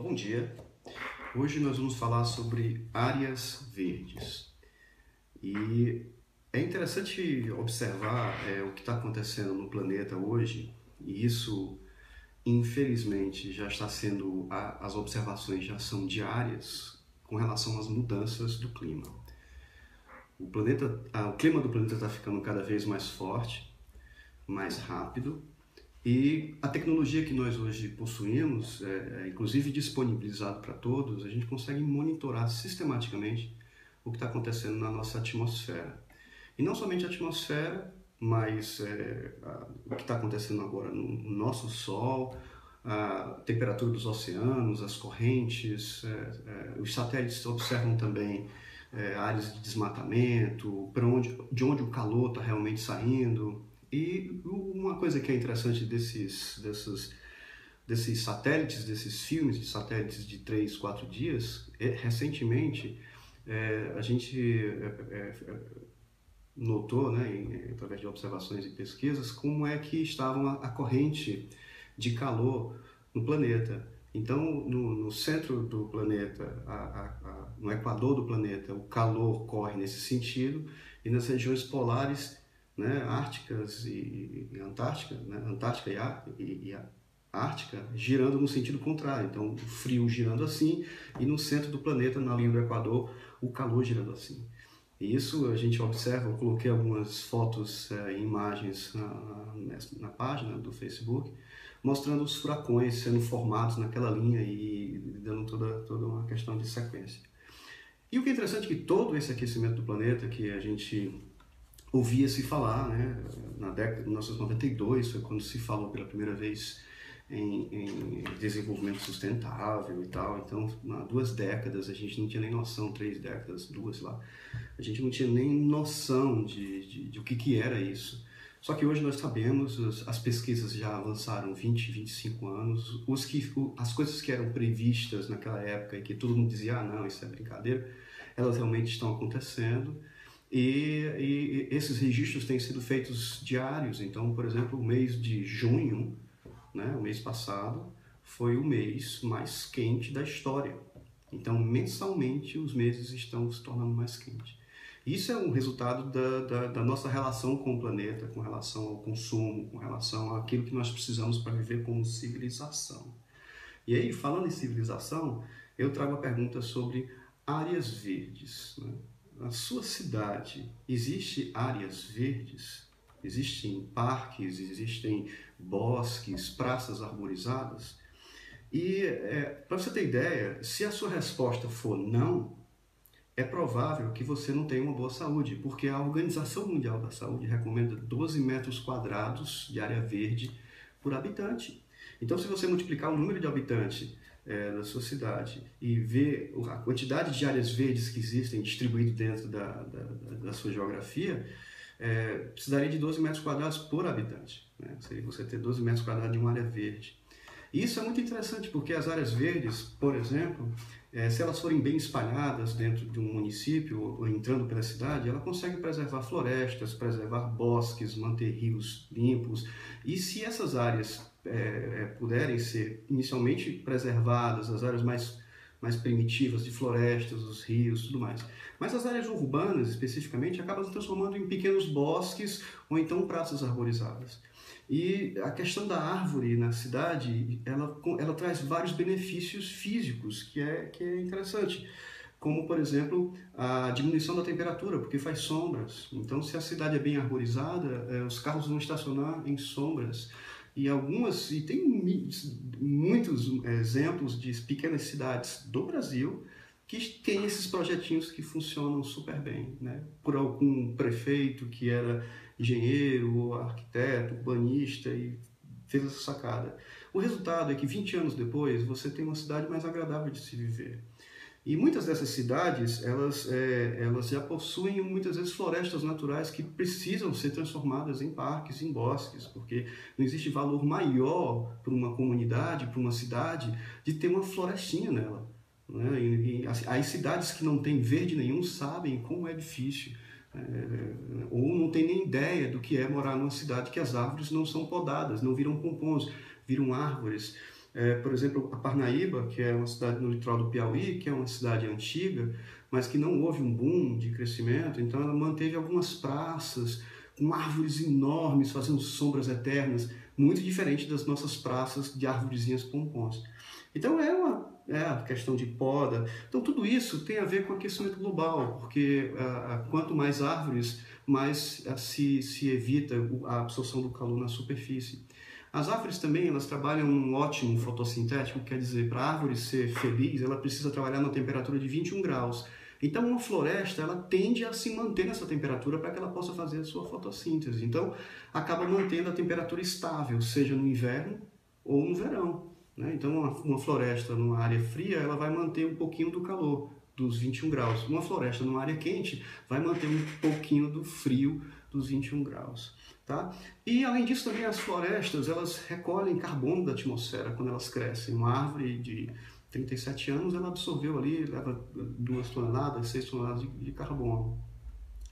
Bom dia. Hoje nós vamos falar sobre áreas verdes. E é interessante observar é, o que está acontecendo no planeta hoje, e isso, infelizmente, já está sendo. as observações já são diárias com relação às mudanças do clima. O, planeta, o clima do planeta está ficando cada vez mais forte, mais rápido, e a tecnologia que nós hoje possuímos, é, é inclusive disponibilizado para todos, a gente consegue monitorar sistematicamente o que está acontecendo na nossa atmosfera. E não somente a atmosfera, mas é, a, o que está acontecendo agora no, no, nosso Sol, a temperatura dos oceanos, as correntes, é, é os satélites observam também é, áreas de desmatamento, onde, de onde o calor está realmente saindo, e uma coisa que é interessante desses, desses, desses satélites, desses filmes de satélites de 3, 4 dias, é, recentemente é, a gente é, é, é, notou, né, em, através de observações e pesquisas, como é que estava a, a corrente de calor no planeta. Então, no, no centro do planeta, a, a, no equador do planeta, o calor corre nesse sentido, e nas regiões polares né, árticas e, e Antártica, né, Antártica e, e, e Ártica, girando no sentido contrário. Então, o frio girando assim e no centro do planeta, na linha do Equador, o calor girando assim. E isso a gente observa, eu coloquei algumas fotos e é, imagens na, na, na, página do Facebook, mostrando os furacões sendo formados naquela linha e dando toda, toda uma questão de sequência. E o que é interessante é que todo esse aquecimento do planeta que a gente ouvia-se falar, né? na década de 1992 foi quando se falou pela primeira vez em, em, desenvolvimento sustentável e tal. Então, há duas décadas a gente não tinha nem noção, três décadas, duas lá, a gente não tinha nem noção de, de, de o que, que era isso. Só que hoje nós sabemos, as pesquisas já avançaram 20, 25 anos, os que, as coisas que eram previstas naquela época e que todo mundo dizia, ah, não, isso é brincadeira, elas realmente estão acontecendo. E, e, esses registros têm sido feitos diários. Então, por exemplo, o mês de junho, né, o mês passado, foi o mês mais quente da história. Então, mensalmente, os meses estão se tornando mais quentes. Isso é um resultado da, da, da, nossa relação com o planeta, com relação ao consumo, com relação àquilo que nós precisamos para viver como civilização. E aí, falando em civilização, eu trago a pergunta sobre áreas verdes. Né? Na sua cidade existe áreas verdes? Existem parques, existem bosques, praças arborizadas? E é, para você ter ideia, se a sua resposta for não, é provável que você não tenha uma boa saúde, porque a Organização Mundial da Saúde recomenda 12 metros quadrados de área verde por habitante. Então, se você multiplicar o número de habitantes é, da sua cidade e ver a quantidade de áreas verdes que existem distribuídas dentro da, da, da sua geografia, é, precisaria de 12 metros quadrados por habitante. Né? Seria você ter 12 metros quadrados de uma área verde. E isso é muito interessante porque as áreas verdes, por exemplo, é, se elas forem bem espalhadas dentro de um município ou entrando pela cidade, ela consegue preservar florestas, preservar bosques, manter rios limpos. E se essas áreas é, puderem ser inicialmente preservadas, as áreas mais, mais primitivas de florestas, os rios, tudo mais. Mas as áreas urbanas, especificamente, acabam se transformando em pequenos bosques ou então praças arborizadas. E a questão da árvore na cidade, ela, ela traz vários benefícios físicos, que é, que é interessante como por exemplo a diminuição da temperatura, porque faz sombras. Então, se a cidade é bem arborizada, é, os carros vão estacionar em sombras e algumas e tem muitos exemplos de pequenas cidades do Brasil que tem esses projetinhos que funcionam super bem, né? Por algum prefeito que era engenheiro, arquiteto, urbanista e fez essa sacada. O resultado é que 20 anos depois você tem uma cidade mais agradável de se viver. E muitas dessas cidades, elas, é, elas já possuem muitas vezes florestas naturais que precisam ser transformadas em parques, em bosques, porque não existe valor maior para uma comunidade, para uma cidade, de ter uma florestinha nela. Né? E, e, as cidades que não têm verde nenhum sabem como é difícil. Ou não tem nem ideia do que é morar numa cidade que as árvores não são podadas, não viram pompons, viram árvores. é, por exemplo, a Parnaíba, que é uma cidade no litoral do Piauí, que é uma cidade antiga, mas que não houve um boom de crescimento, então ela manteve algumas praças com árvores enormes fazendo sombras eternas, muito diferente das nossas praças de árvorezinhas pompons. Então é uma é questão de poda. Então tudo isso tem a ver com aquecimento global, porque ah, quanto mais árvores, mais ah, se, se evita a absorção do calor na superfície. As árvores também, elas trabalham um ótimo fotossintético, quer dizer, para a árvore ser feliz, ela precisa trabalhar na temperatura de 21 graus. Então, uma floresta, ela tende a se manter nessa temperatura para que ela possa fazer a sua fotossíntese. Então, acaba mantendo a temperatura estável, seja no inverno ou no verão. Né? Então, uma, uma floresta numa área fria, ela vai manter um pouquinho do calor, dos 21 graus. Uma floresta numa área quente vai manter um pouquinho do frio dos 21 graus. Tá? E além disso também as florestas elas recolhem carbono da atmosfera quando elas crescem. Uma árvore de 37 anos ela absorveu ali leva duas toneladas, seis toneladas de, de carbono.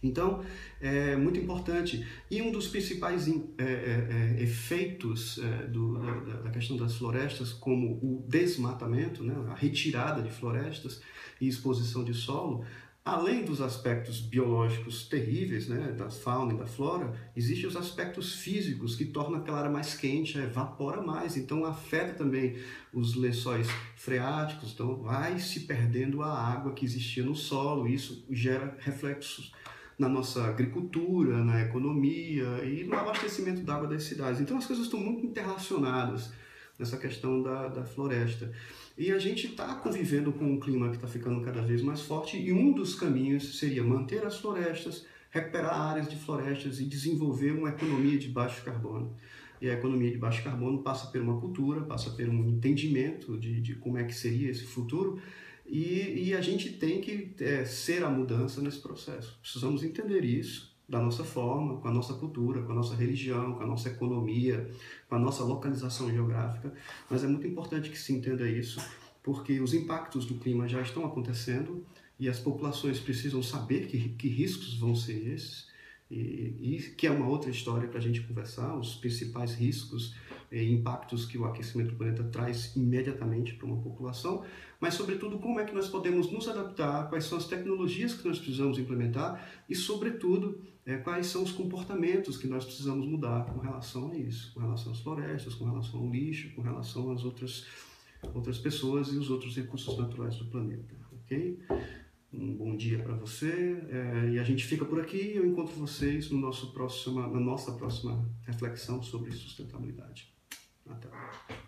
Então, é muito importante. E um dos principais é, é, é, efeitos é, do, da, da, questão das florestas, como o desmatamento, né, a retirada de florestas e exposição de solo, além dos aspectos biológicos terríveis, né, da fauna e da flora, existem os aspectos físicos que tornam aquela área mais quente, evapora mais, então afeta também os lençóis freáticos, então vai se perdendo a água que existia no solo, isso gera reflexos na nossa agricultura, na economia e no abastecimento d'água das cidades. Então as coisas estão muito interrelacionadas nessa questão da, da floresta. E a gente está convivendo com um clima que está ficando cada vez mais forte e um dos caminhos seria manter as florestas, recuperar áreas de florestas e desenvolver uma economia de baixo carbono. E a economia de baixo carbono passa por uma cultura, passa por um entendimento de, de como é que seria esse futuro e, e a gente tem que é, ser a mudança nesse processo. Precisamos entender isso da nossa forma, com a nossa cultura, com a nossa religião, com a nossa economia, com a nossa localização geográfica, mas é muito importante que se entenda isso, porque os impactos do clima já estão acontecendo e as populações precisam saber que, que riscos vão ser esses, e, e que é uma outra história para a gente conversar, os principais riscos e impactos que o aquecimento do planeta traz imediatamente para uma população, mas sobretudo como é que nós podemos nos adaptar, quais são as tecnologias que nós precisamos implementar e sobretudo é, quais são os comportamentos que nós precisamos mudar com relação a isso, com relação às florestas, com relação ao lixo, com relação às outras outras pessoas e os outros recursos naturais do planeta, ok? Um bom dia para você é, e a gente fica por aqui. Eu encontro vocês no nosso próxima, na nossa próxima reflexão sobre sustentabilidade. Até lá.